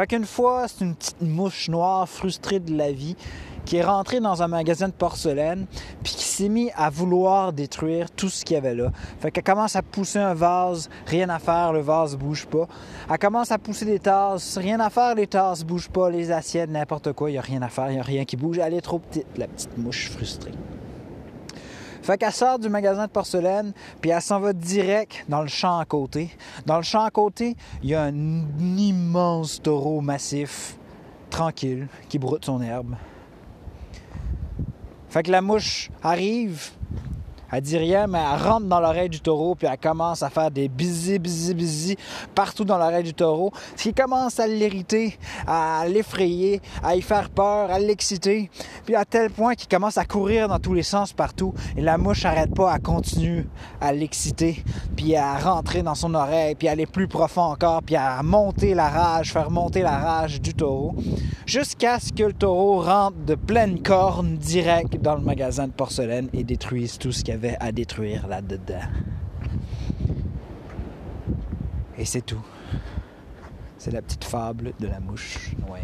Fait qu'une fois, c'est une petite mouche noire frustrée de la vie qui est rentrée dans un magasin de porcelaine puis qui s'est mis à vouloir détruire tout ce qu'il y avait là. Fait qu'elle commence à pousser un vase, rien à faire, le vase bouge pas. Elle commence à pousser des tasses, rien à faire, les tasses bougent pas, les assiettes, n'importe quoi, il y a rien à faire, il y a rien qui bouge. Elle est trop petite, la petite mouche frustrée. Fait qu'elle sort du magasin de porcelaine, puis elle s'en va direct dans le champ à côté. Dans le champ à côté, il y a un immense taureau massif, tranquille, qui broute son herbe. Fait que la mouche arrive, elle dit rien, mais elle rentre dans l'oreille du taureau, puis elle commence à faire des bisous, bisous, bisous partout dans l'oreille du taureau. Ce qui commence à l'irriter, à l'effrayer, à y faire peur, à l'exciter. Puis à tel point qu'il commence à courir dans tous les sens partout. Et la mouche n'arrête pas, elle continue à l'exciter, puis à rentrer dans son oreille, puis à aller plus profond encore, puis à monter la rage, faire monter la rage du taureau. Jusqu'à ce que le taureau rentre de pleine corne direct dans le magasin de porcelaine et détruise tout ce qu'il y à détruire là-dedans. Et c'est tout. C'est la petite fable de la mouche noire.